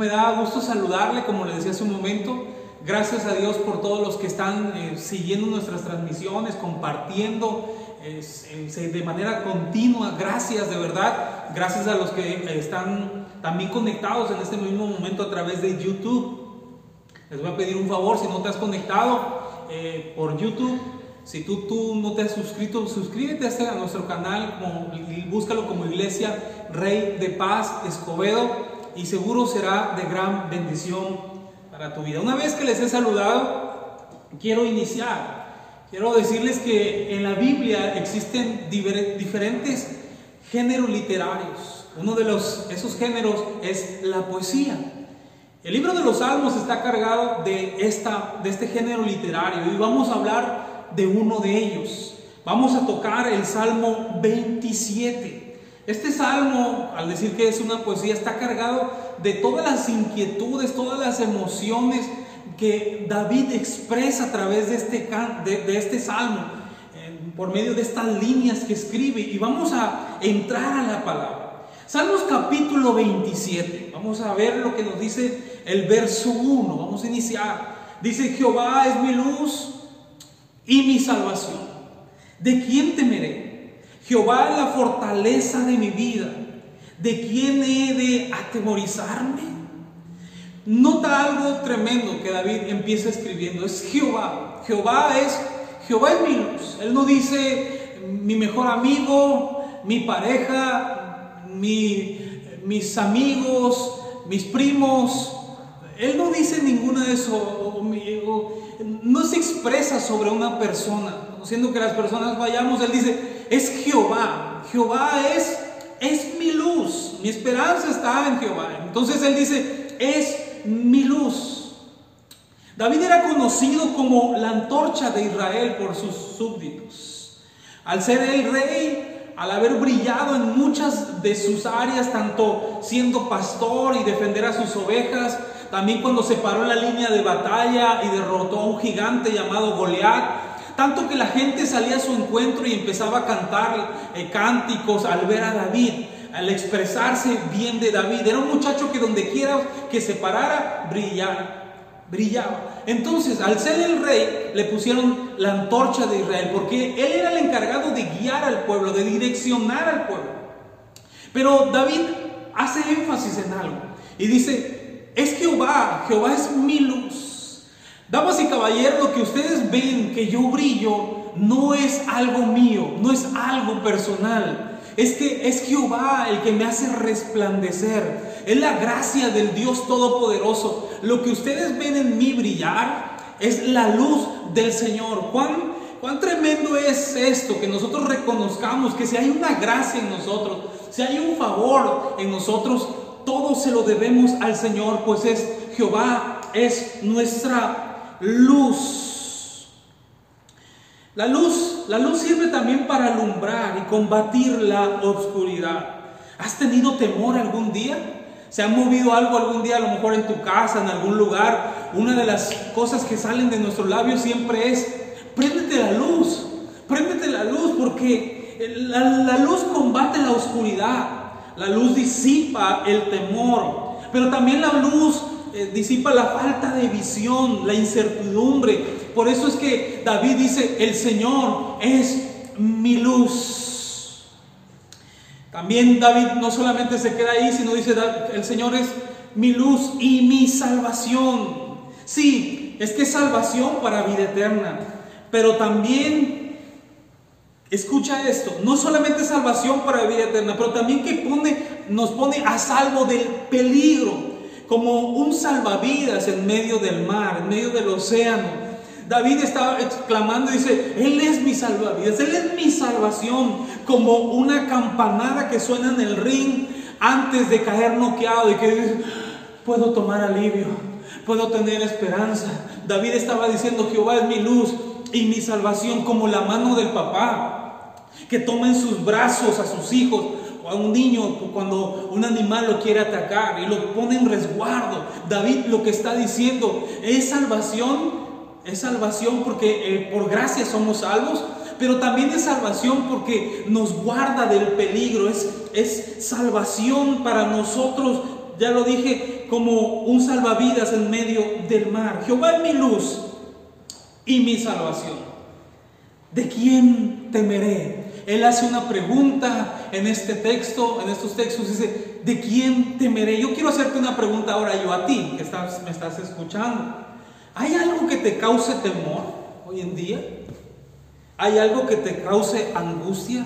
me da gusto saludarle, como le decía hace un momento. Gracias a Dios por todos los que están eh, siguiendo nuestras transmisiones, compartiendo de manera continua. Gracias, de verdad. Gracias a los que eh, están también conectados en este mismo momento a través de YouTube. Les voy a pedir un favor, si no te has conectado eh, por YouTube, si tú, tú no te has suscrito, suscríbete a nuestro canal, como, búscalo como Iglesia Rey de Paz Escobedo y seguro será de gran bendición para tu vida. Una vez que les he saludado, quiero iniciar. Quiero decirles que en la Biblia existen diferentes géneros literarios. Uno de los, esos géneros es la poesía. El libro de los Salmos está cargado de, esta, de este género literario y vamos a hablar de uno de ellos. Vamos a tocar el Salmo 27. Este salmo, al decir que es una poesía, está cargado de todas las inquietudes, todas las emociones que David expresa a través de este, de, este salmo, por medio de estas líneas que escribe. Y vamos a entrar a la palabra. Salmos capítulo 27. Vamos a ver lo que nos dice el verso 1. Vamos a iniciar. Dice, Jehová es mi luz y mi salvación. ¿De quién temeré? Jehová es la fortaleza de mi vida. ¿De quién he de atemorizarme? Nota algo tremendo que David empieza escribiendo. Es Jehová. Jehová es, Jehová es mi luz. Él no dice mi mejor amigo, mi pareja, mis amigos, mis primos. Él no dice ninguna de eso. No se expresa sobre una persona. Siendo que las personas vayamos, Él dice, es Jehová. Jehová es, es mi luz. Mi esperanza está en Jehová. Entonces él dice, es mi luz. David era conocido como la antorcha de Israel por sus súbditos. Al ser el rey, al haber brillado en muchas de sus áreas, tanto siendo pastor y defender a sus ovejas, también cuando se paró la línea de batalla y derrotó a un gigante llamado Goliat, tanto que la gente salía a su encuentro y empezaba a cantar eh, cánticos al ver a David, al expresarse bien de David. Era un muchacho que donde quiera que se parara, brillaba, brillaba. Entonces, al ser el rey, le pusieron la antorcha de Israel, porque él era el encargado de guiar al pueblo, de direccionar al pueblo. Pero David hace énfasis en algo y dice, es Jehová, Jehová es mi luz. Damas y caballeros, lo que ustedes ven que yo brillo no es algo mío, no es algo personal. Es que es Jehová el que me hace resplandecer. Es la gracia del Dios Todopoderoso. Lo que ustedes ven en mí brillar es la luz del Señor. ¿Cuán, cuán tremendo es esto? Que nosotros reconozcamos que si hay una gracia en nosotros, si hay un favor en nosotros, todo se lo debemos al Señor, pues es Jehová, es nuestra luz. La luz, la luz sirve también para alumbrar y combatir la oscuridad. ¿Has tenido temor algún día? ¿Se ha movido algo algún día, a lo mejor en tu casa, en algún lugar? Una de las cosas que salen de nuestros labios siempre es, préndete la luz, préndete la luz, porque la, la luz combate la oscuridad, la luz disipa el temor, pero también la luz eh, disipa la falta de visión, la incertidumbre. Por eso es que David dice, el Señor es mi luz. También David no solamente se queda ahí, sino dice, el Señor es mi luz y mi salvación. Sí, es que es salvación para vida eterna, pero también, escucha esto, no solamente salvación para vida eterna, pero también que pone, nos pone a salvo del peligro como un salvavidas en medio del mar, en medio del océano. David estaba exclamando dice, Él es mi salvavidas, Él es mi salvación, como una campanada que suena en el ring antes de caer noqueado y que dice, puedo tomar alivio, puedo tener esperanza. David estaba diciendo, Jehová es mi luz y mi salvación, como la mano del papá, que toma en sus brazos a sus hijos a un niño cuando un animal lo quiere atacar y lo pone en resguardo. David lo que está diciendo es salvación, es salvación porque eh, por gracia somos salvos, pero también es salvación porque nos guarda del peligro, es, es salvación para nosotros, ya lo dije, como un salvavidas en medio del mar. Jehová es mi luz y mi salvación. ¿De quién temeré? Él hace una pregunta en este texto, en estos textos, dice, ¿de quién temeré? Yo quiero hacerte una pregunta ahora yo a ti, que me estás escuchando. ¿Hay algo que te cause temor hoy en día? ¿Hay algo que te cause angustia?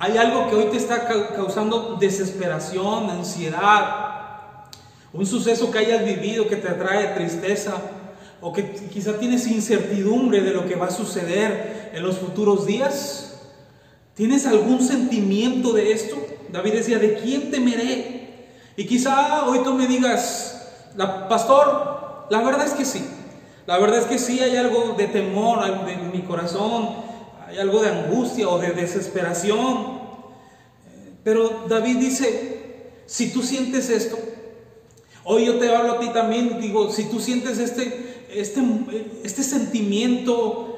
¿Hay algo que hoy te está causando desesperación, ansiedad? Un suceso que hayas vivido que te trae tristeza o que quizá tienes incertidumbre de lo que va a suceder en los futuros días. ¿Tienes algún sentimiento de esto? David decía, ¿de quién temeré? Y quizá hoy tú me digas, pastor, la verdad es que sí. La verdad es que sí hay algo de temor en mi corazón, hay algo de angustia o de desesperación. Pero David dice, si tú sientes esto, hoy yo te hablo a ti también, digo, si tú sientes este, este, este sentimiento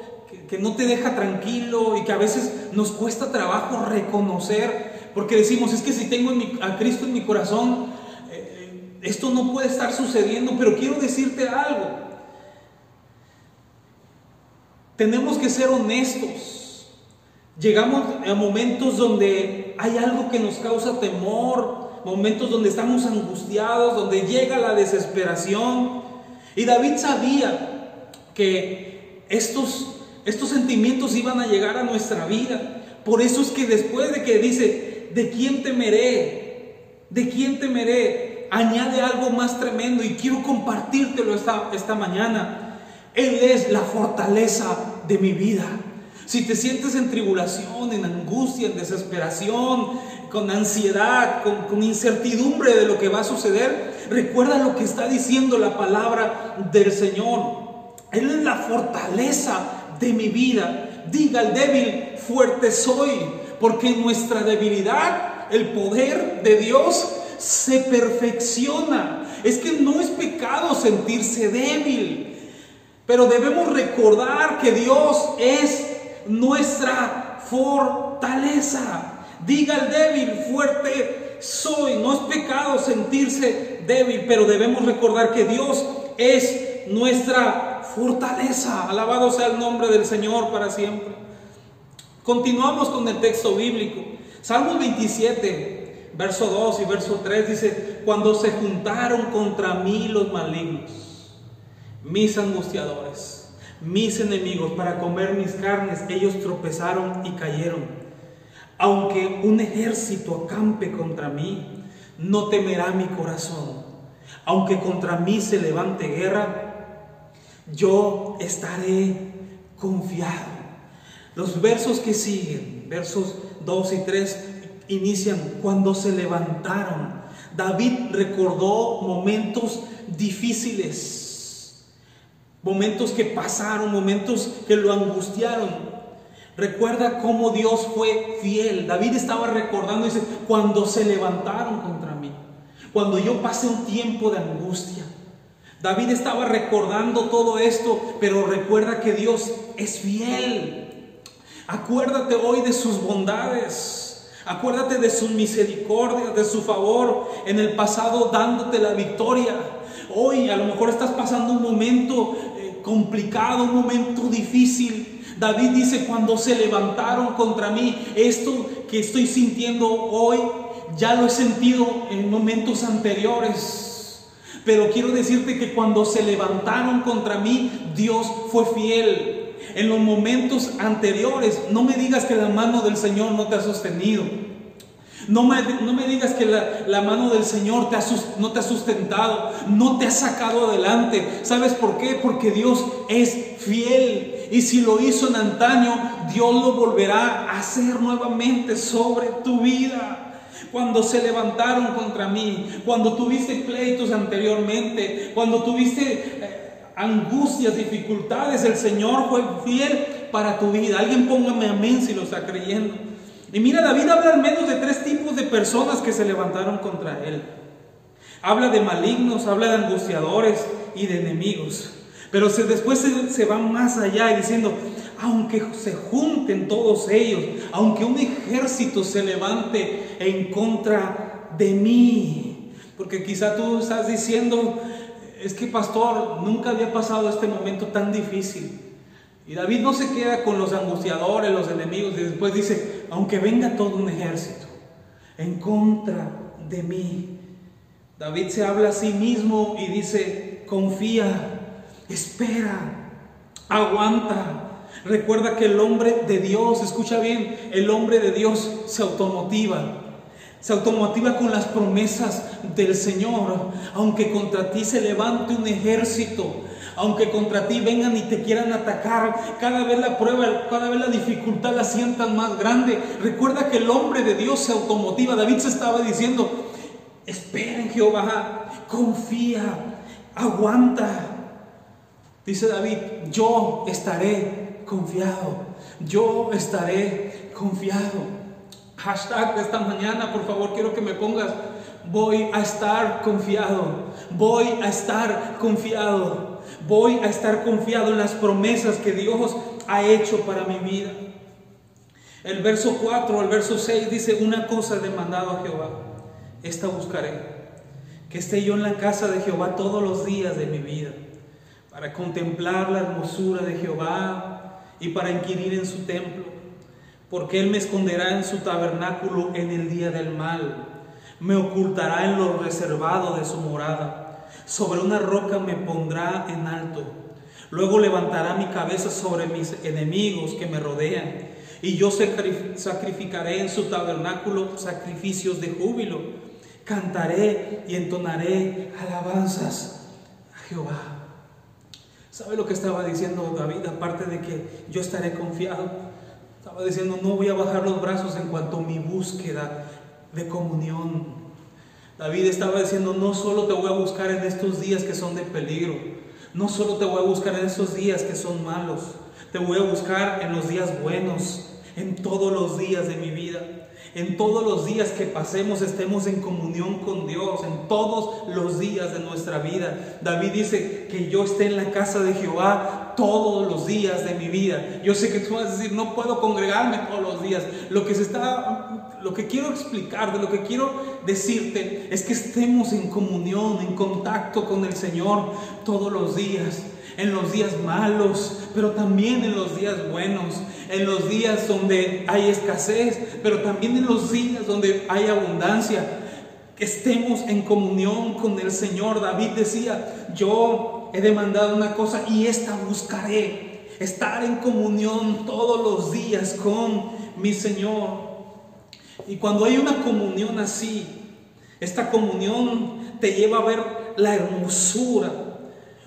que, no te deja tranquilo y que a veces nos cuesta trabajo reconocer, porque decimos, es que si tengo a Cristo en mi corazón, eh, esto no puede estar sucediendo, pero quiero decirte algo. Tenemos que ser honestos. Llegamos a momentos donde hay algo que nos causa temor, momentos donde estamos angustiados, donde llega la desesperación. Y David sabía que estos estos sentimientos iban a llegar a nuestra vida. Por eso es que después de que dice, ¿de quién temeré? ¿De quién temeré? Añade algo más tremendo y quiero compartírtelo esta, esta mañana. Él es la fortaleza de mi vida. Si te sientes en tribulación, en angustia, en desesperación, con ansiedad, con, con, incertidumbre de lo que va a suceder, recuerda lo que está diciendo la palabra del Señor. Él es la fortaleza de mi vida. Diga al débil, fuerte soy, porque nuestra debilidad el poder de Dios se perfecciona. Es que no es pecado sentirse débil, pero debemos recordar que Dios es nuestra fortaleza. Diga al débil, fuerte soy. No es pecado sentirse débil, pero debemos recordar que Dios es nuestra fortaleza. Alabado sea el nombre del Señor para siempre. Continuamos con el texto bíblico. Salmos 27, verso 2 y verso 3 dice, cuando se juntaron contra mí los malignos, mis angustiadores, mis enemigos para comer mis carnes, ellos tropezaron y cayeron. Aunque un ejército acampe contra mí, no temerá mi corazón. Aunque contra mí se levante guerra, yo estaré confiado. Los versos que siguen, versos 2 y 3, inician cuando se levantaron. David recordó momentos difíciles, momentos que pasaron, momentos que lo angustiaron. Recuerda cómo Dios fue fiel. David estaba recordando, dice, cuando se levantaron contra mí, cuando yo pasé un tiempo de angustia, David estaba recordando todo esto, pero recuerda que Dios es fiel. Acuérdate hoy de sus bondades. Acuérdate de su misericordia, de su favor en el pasado dándote la victoria. Hoy a lo mejor estás pasando un momento eh, complicado, un momento difícil. David dice, cuando se levantaron contra mí, esto que estoy sintiendo hoy, ya lo he sentido en momentos anteriores. Pero quiero decirte que cuando se levantaron contra mí, Dios fue fiel. En los momentos anteriores, no me digas que la mano del Señor no te ha sostenido. No me, no me digas que la, mano del Señor te no te ha sustentado, no te ha sacado adelante. ¿Sabes por qué? Porque Dios es fiel. Y si lo hizo en antaño, Dios lo volverá a hacer nuevamente sobre tu vida cuando se levantaron contra mí, cuando tuviste pleitos anteriormente, cuando tuviste eh, angustias, dificultades, el Señor fue fiel para tu vida. Alguien póngame amén si lo está creyendo. Y mira, David habla al menos de tres tipos de personas que se levantaron contra él. Habla de malignos, habla de angustiadores y de enemigos. Pero después se, se va más allá diciendo, aunque se junten todos ellos, aunque un ejército se levante en contra de mí, Porque quizá tú estás diciendo, es que pastor, nunca había pasado este momento tan difícil. Y David no se queda con los angustiadores, los enemigos, y después dice, aunque venga todo un ejército en contra de mí. David se habla a sí mismo y dice, confía, espera, aguanta. Recuerda que el hombre de Dios, escucha bien, el hombre de Dios se automotiva. Se automotiva con las promesas del Señor. Aunque contra ti se levante un ejército, aunque contra ti vengan y te quieran atacar, cada vez la prueba, cada vez la dificultad la sientan más grande. Recuerda que el hombre de Dios se automotiva. David se estaba diciendo, espera en Jehová, confía, aguanta. Dice David, yo estaré confiado, yo estaré confiado. Hashtag de esta mañana, por favor, quiero que me pongas, voy a estar confiado, voy a estar confiado. Voy a estar confiado en las promesas que Dios ha hecho para mi vida. El verso 4 al verso 6 dice, una cosa he demandado a Jehová, esta buscaré, que esté yo en la casa de Jehová todos los días de mi vida, para contemplar la hermosura de Jehová y para inquirir en su templo, porque Él me esconderá en su tabernáculo en el día del mal, me ocultará en lo reservado de su morada sobre una roca me pondrá en alto. Luego levantará mi cabeza sobre mis enemigos que me rodean. Y yo sacrificaré en su tabernáculo sacrificios de júbilo. Cantaré y entonaré alabanzas a Jehová. ¿Sabe lo que estaba diciendo David? Aparte de que yo estaré confiado. Estaba diciendo, no voy a bajar los brazos en cuanto a mi búsqueda de comunión David estaba diciendo, no solo te voy a buscar en estos días que son de peligro, no solo te voy a buscar en estos días que son malos, te voy a buscar en los días buenos, en todos los días de mi vida. En todos los días que pasemos estemos en comunión con Dios, en todos los días de nuestra vida. David dice que yo esté en la casa de Jehová todos los días de mi vida. Yo sé que tú vas a decir, no puedo congregarme todos los días. Lo que se está lo que quiero explicar, de lo que quiero decirte es que estemos en comunión, en contacto con el Señor todos los días en los días malos, pero también en los días buenos, en los días donde hay escasez, pero también en los días donde hay abundancia. Que estemos en comunión con el Señor. David decía, yo he demandado una cosa y esta buscaré. Estar en comunión todos los días con mi Señor. Y cuando hay una comunión así, esta comunión te lleva a ver la hermosura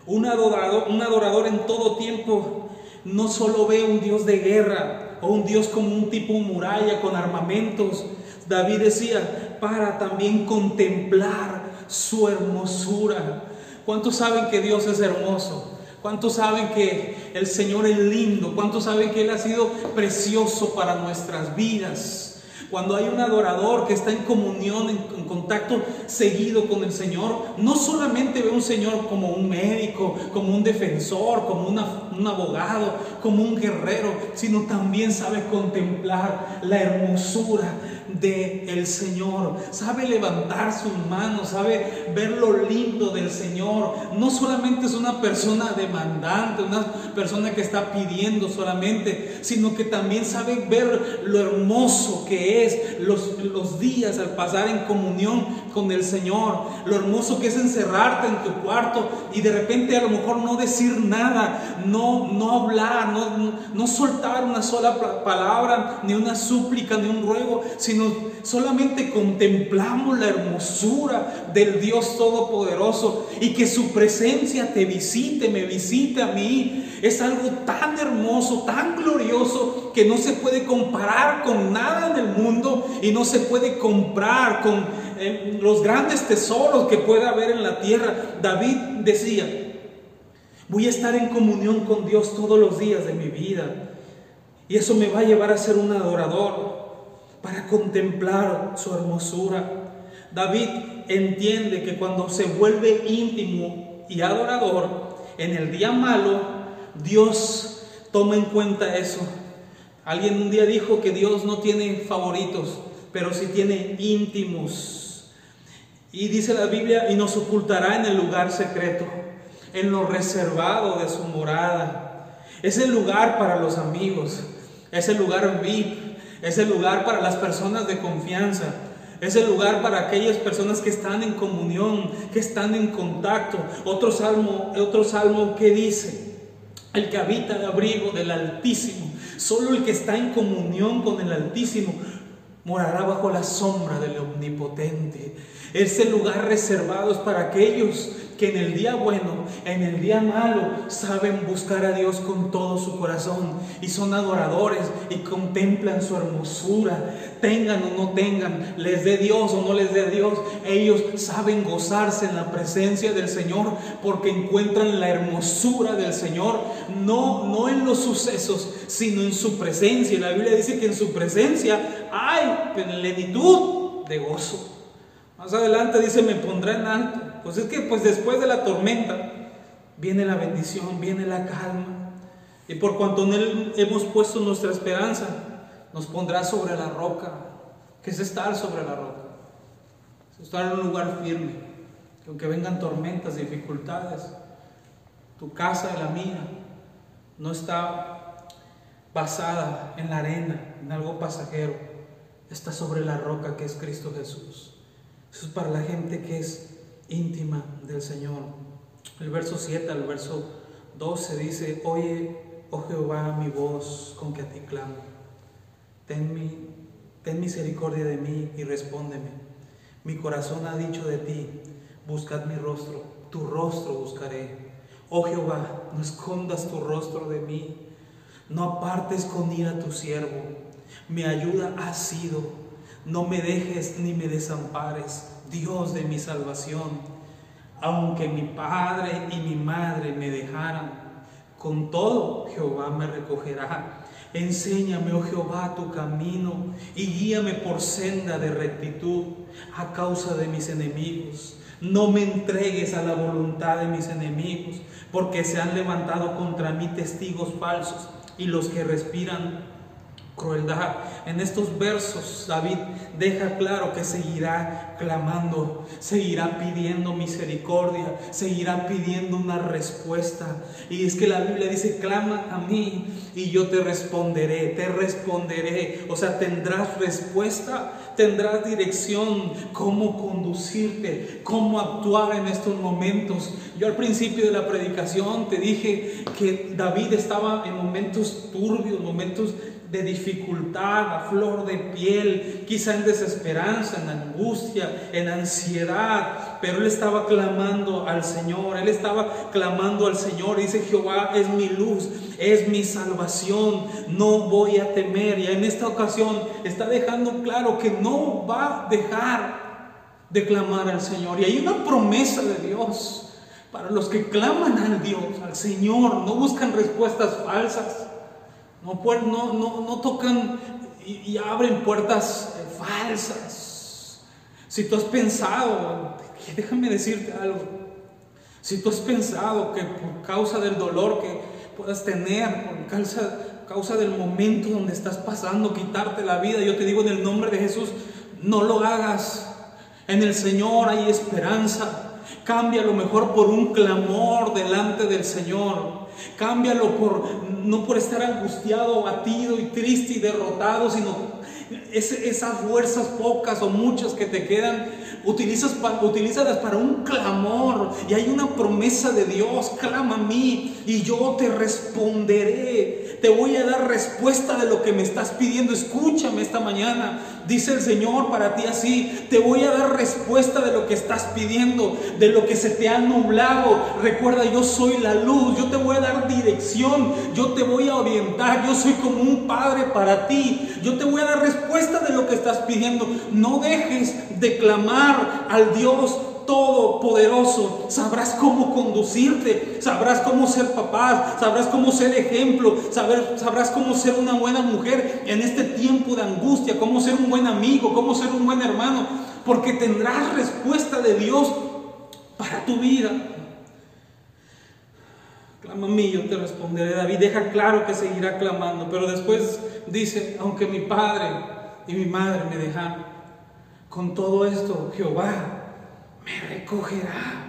un un adorador en todo tiempo no solo ve un Dios de guerra o un Dios como un tipo muralla con armamentos. David decía, para también contemplar su hermosura. ¿Cuántos saben que Dios es hermoso? ¿Cuántos saben que el Señor es lindo? ¿Cuántos saben que Él ha sido precioso para nuestras vidas? Cuando hay un adorador que está en comunión, en, contacto seguido con el Señor, no solamente ve un Señor como un médico, como un defensor, como un abogado, como un guerrero, sino también sabe contemplar la hermosura del el Señor. Sabe levantar sus manos, sabe ver lo lindo del Señor. No solamente es una persona demandante, una persona que está pidiendo solamente, sino que también sabe ver lo hermoso que es los, los días al pasar en comunión con el Señor. Lo hermoso que es encerrarte en tu cuarto y de repente a lo mejor no decir nada, no, no hablar, no, no soltar una sola palabra, ni una súplica, ni un ruego, sino solamente contemplamos la hermosura del Dios Todopoderoso y que su presencia te visite, me visite a mí. Es algo tan hermoso, tan glorioso, que no se puede comparar con nada en el mundo y no se puede comprar con eh, los grandes tesoros que puede haber en la tierra. David decía, voy a estar en comunión con Dios todos los días de mi vida. Y eso me va a llevar a ser un adorador para contemplar su hermosura. David entiende que cuando se vuelve íntimo y adorador, en el día malo, Dios toma en cuenta eso. Alguien un día dijo que Dios no tiene favoritos, pero sí tiene íntimos. Y dice la Biblia, y nos ocultará en el lugar secreto, en lo reservado de su morada. Es el lugar para los amigos, es el lugar VIP, es el lugar para las personas de confianza, es el lugar para aquellas personas que están en comunión, que están en contacto. Otro salmo, otro salmo que dice, el que habita el abrigo del Altísimo, solo el que está en comunión con el Altísimo, morará bajo la sombra del Omnipotente. Ese lugar reservado es para aquellos que en el día bueno, en el día malo, saben buscar a Dios con todo su corazón y son adoradores y contemplan su hermosura, tengan o no tengan, les dé Dios o no les dé Dios, ellos saben gozarse en la presencia del Señor porque encuentran la hermosura del Señor, no, no en los sucesos, sino en su presencia. La Biblia dice que en su presencia hay plenitud de gozo. Más adelante dice, me pondrá en alto. Pues es que pues después de la tormenta viene la bendición, viene la calma. Y por cuanto en Él hemos puesto nuestra esperanza, nos pondrá sobre la roca, que es estar sobre la roca. Es estar en un lugar firme, que aunque vengan tormentas, dificultades, tu casa y la mía no está basada en la arena, en algo pasajero, está sobre la roca que es Cristo Jesús. Eso es para la gente que es íntima del Señor. El verso 7 al verso 12 dice, oye, oh Jehová, mi voz con que a ti clamo. Ten, mi, misericordia de mí y respóndeme. Mi corazón ha dicho de ti, buscad mi rostro, tu rostro buscaré. Oh Jehová, no escondas tu rostro de mí, no apartes con ira tu siervo. Mi ayuda ha sido no me dejes ni me desampares, Dios de mi salvación. Aunque mi padre y mi madre me dejaran, con todo Jehová me recogerá. Enséñame, oh Jehová, tu camino y guíame por senda de rectitud a causa de mis enemigos. No me entregues a la voluntad de mis enemigos, porque se han levantado contra mí testigos falsos y los que respiran crueldad. En estos versos David deja claro que seguirá clamando, seguirá pidiendo misericordia, seguirá pidiendo una respuesta. Y es que la Biblia dice, clama a mí y yo te responderé, te responderé. O sea, tendrás respuesta, tendrás dirección, cómo conducirte, cómo actuar en estos momentos. Yo al principio de la predicación te dije que David estaba en momentos turbios, momentos de dificultad, a flor de piel, quizá en desesperanza, en angustia, en ansiedad, pero él estaba clamando al Señor, él estaba clamando al Señor, dice Jehová es mi luz, es mi salvación, no voy a temer. Y en esta ocasión está dejando claro que no va a dejar de clamar al Señor. Y hay una promesa de Dios para los que claman al Dios, al Señor, no buscan respuestas falsas. No, no, no, no tocan y, abren puertas eh, falsas. Si tú has pensado, déjame decirte algo, si tú has pensado que por causa del dolor que puedas tener, por causa, causa del momento donde estás pasando, quitarte la vida, yo te digo en el nombre de Jesús, no lo hagas. En el Señor hay esperanza. Cambia lo mejor por un clamor delante del Señor. Cámbialo por no por estar angustiado, abatido y triste y derrotado, sino esas fuerzas pocas o muchas que te quedan, utilizas, utilízalas para un clamor. Y hay una promesa de Dios, clama a mí y yo te responderé. Te voy a dar respuesta de lo que me estás pidiendo. Escúchame esta mañana. Dice el Señor para ti así, te voy a dar respuesta de lo que estás pidiendo, de lo que se te ha nublado. Recuerda, yo soy la luz, yo te voy a dar dirección, yo te voy a orientar, yo soy como un padre para ti. Yo te voy a dar respuesta de lo que estás pidiendo. No dejes de clamar al Dios todopoderoso. Sabrás cómo conducirte, sabrás cómo ser papá, sabrás cómo ser ejemplo, sabrás cómo ser una buena mujer en este tiempo de angustia, cómo ser un buen amigo, cómo ser un buen hermano, porque tendrás respuesta de Dios para tu vida. Clama a mí, yo te responderé. David deja claro que seguirá clamando, pero después dice, aunque mi padre y mi madre me dejan, con todo esto Jehová me recogerá.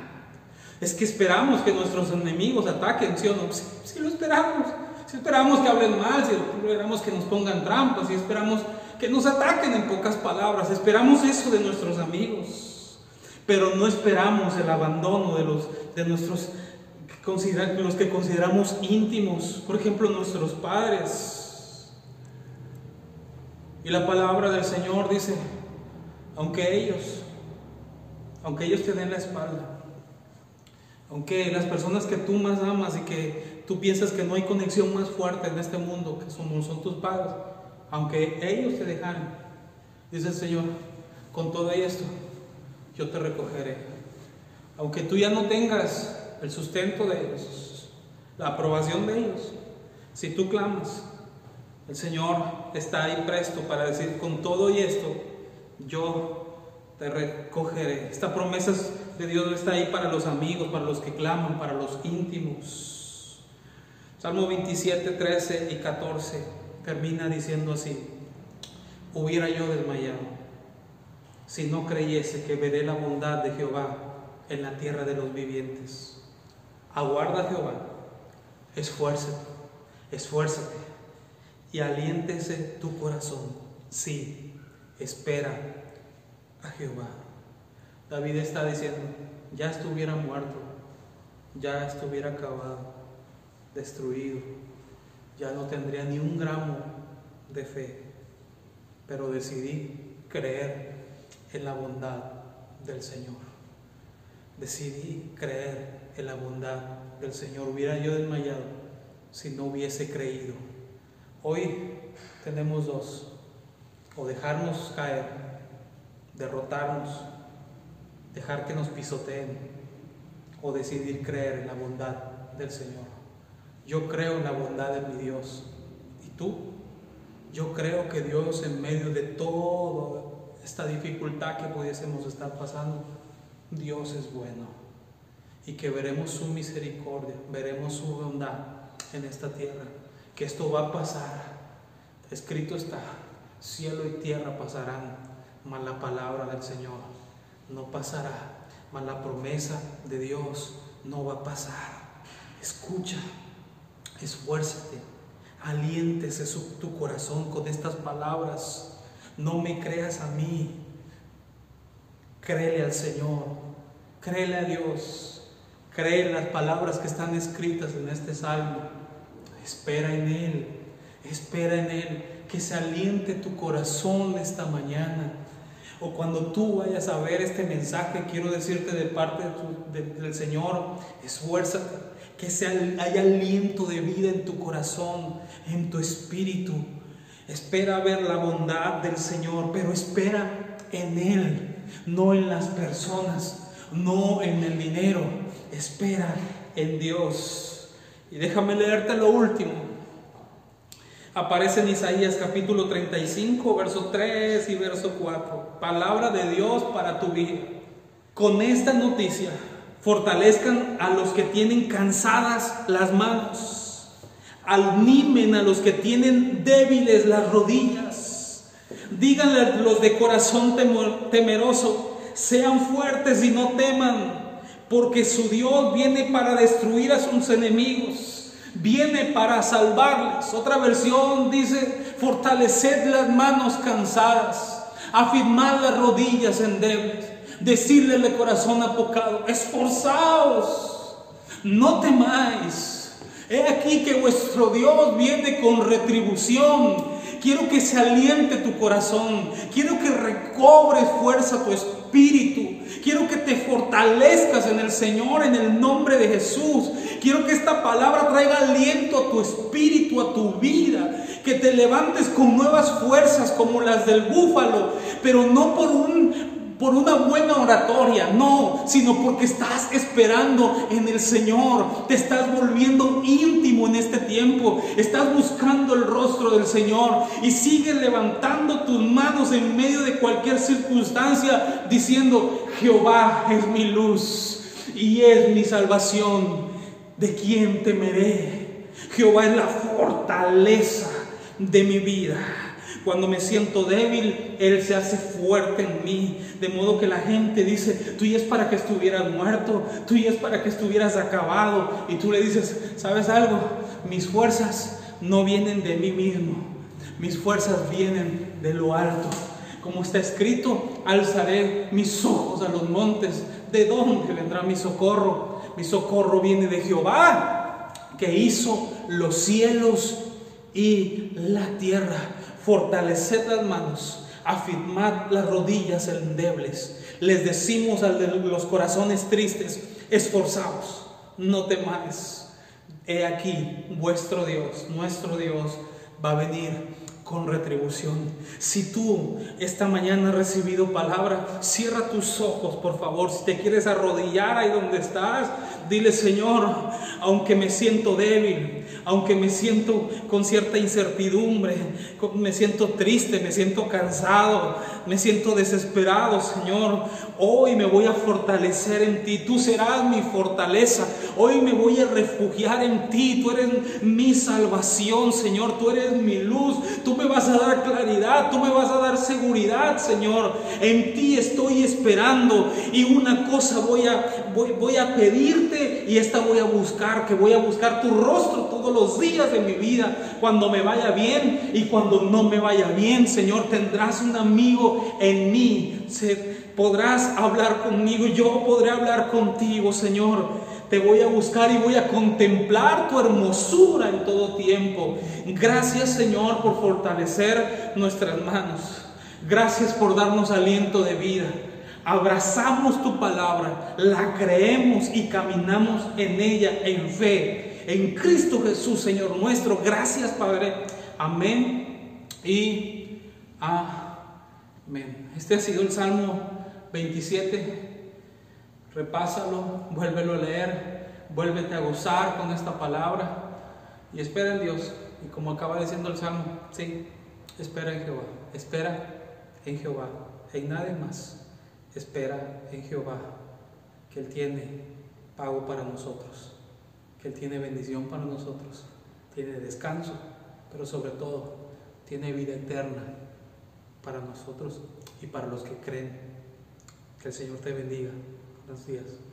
Es que esperamos que nuestros enemigos ataquen, ¿sí o no? Si lo esperamos. Si esperamos que hablen mal, si esperamos que nos pongan trampas, si esperamos que nos ataquen en pocas palabras, esperamos eso de nuestros amigos, pero no esperamos el abandono de los de nuestros los que consideramos íntimos, por ejemplo, nuestros padres. Y la palabra del Señor dice, aunque ellos, aunque ellos te den la espalda, aunque las personas que tú más amas y que tú piensas que no hay conexión más fuerte en este mundo, que son, tus padres, aunque ellos te dejaran, dice el Señor, con todo esto, yo te recogeré. Aunque tú ya no tengas el sustento de ellos, la aprobación de ellos, si tú clamas, el Señor está ahí presto para decir, con todo y esto, yo te recogeré. Esta promesa de Dios está ahí para los amigos, para los que claman, para los íntimos. Salmo 27, 13 y 14 termina diciendo así, hubiera yo desmayado si no creyese que veré la bondad de Jehová en la tierra de los vivientes. Aguarda Jehová, esfuérzate, esfuérzate y aliéntese tu corazón. Sí, espera a Jehová. David está diciendo, ya estuviera muerto, ya estuviera acabado, destruido, ya no tendría ni un gramo de fe, pero decidí creer en la bondad del Señor. Decidí creer en la bondad del Señor. Hubiera yo desmayado si no hubiese creído. Hoy tenemos dos, o dejarnos caer derrotarnos, dejar que nos pisoteen o decidir creer en la bondad del Señor. Yo creo en la bondad de mi Dios. ¿Y tú? Yo creo que Dios en medio de toda esta dificultad que pudiésemos estar pasando, Dios es bueno. Y que veremos su misericordia, veremos su bondad en esta tierra. Que esto va a pasar. Escrito está, cielo y tierra pasarán, mas la palabra del Señor no pasará, mas la promesa de Dios no va a pasar. Escucha, esfuérzate, aliéntese tu corazón con estas palabras. No me creas a mí, créele al Señor, créele a Dios, cree las palabras que están escritas en este salmo. Espera en Él, espera en Él, que se aliente tu corazón esta mañana o cuando tú vayas a ver este mensaje, quiero decirte de parte del Señor, esfuérzate, que sea, haya aliento de vida en tu corazón, en tu espíritu. Espera ver la bondad del Señor, pero espera en Él, no en las personas, no en el dinero. Espera en Dios. Y déjame leerte lo último aparece en Isaías capítulo 35, verso 3 y verso 4. Palabra de Dios para tu vida. Con esta noticia, fortalezcan a los que tienen cansadas las manos, animen a los que tienen débiles las rodillas, díganle a los de corazón temeroso, sean fuertes y no teman, porque su Dios viene para destruir a sus enemigos viene para salvarles. Otra versión dice, fortaleced las manos cansadas, afirmad las rodillas endebles, decirle de corazón apocado, esforzaos, no temáis. He aquí que vuestro Dios viene con retribución. Quiero que se aliente tu corazón. Quiero que recobres fuerza tu espíritu. Quiero que te fortalezcas en el Señor, en el nombre de Jesús. Quiero que esta palabra traiga aliento a tu espíritu, a tu vida. Que te levantes con nuevas fuerzas como las del búfalo, pero no por un por una buena oratoria, no, sino porque estás esperando en el Señor, te estás volviendo íntimo en este tiempo, estás buscando el rostro del Señor y sigues levantando tus manos en medio de cualquier circunstancia diciendo, Jehová es mi luz y es mi salvación, ¿de quién temeré? Jehová es la fortaleza de mi vida. Cuando me siento débil, Él se hace fuerte en mí. De modo que la gente dice, tú y es para que estuvieras muerto, tú y es para que estuvieras acabado. Y tú le dices, ¿sabes algo? Mis fuerzas no vienen de mí mismo, mis fuerzas vienen de lo alto. Como está escrito, alzaré mis ojos a los montes. ¿De dónde vendrá mi socorro? Mi socorro viene de Jehová, que hizo los cielos y la tierra. Fortaleced las manos, afirmad las rodillas endebles. Les decimos de los corazones tristes, esforzaos, no temáis. He aquí vuestro Dios, nuestro Dios, va a venir con retribución. Si tú esta mañana has recibido palabra, cierra tus ojos, por favor. Si te quieres arrodillar ahí donde estás, dile, Señor, aunque me siento débil, aunque me siento con cierta incertidumbre, me siento triste, me siento cansado, me siento desesperado, Señor, hoy me voy a fortalecer en ti, tú serás mi fortaleza, hoy me voy a refugiar en ti, tú eres mi salvación, Señor, tú eres mi luz, tú me vas a dar claridad, tú me vas a dar seguridad, Señor, en ti estoy esperando. Y una cosa voy a, voy, a pedirte y esta voy a buscar, que voy a buscar tu rostro todos los días de mi vida, cuando me vaya bien y cuando no me vaya bien, Señor, tendrás un amigo en mí, podrás hablar conmigo, yo podré hablar contigo, Señor. Te voy a buscar y voy a contemplar tu hermosura en todo tiempo. Gracias Señor por fortalecer nuestras manos. Gracias por darnos aliento de vida. Abrazamos tu palabra, la creemos y caminamos en ella en fe en Cristo Jesús, Señor nuestro. Gracias, Padre. Amén y amén. Este ha sido el Salmo 27. Repásalo, vuélvelo a leer, vuélvete a gozar con esta palabra y espera en Dios. Y como acaba diciendo el Salmo, sí, espera en Jehová, espera en Jehová, en nadie más. Espera en Jehová, que Él tiene pago para nosotros que Él tiene bendición para nosotros, tiene descanso, pero sobre todo tiene vida eterna para nosotros y para los que creen. Que el Señor te bendiga. Buenos días.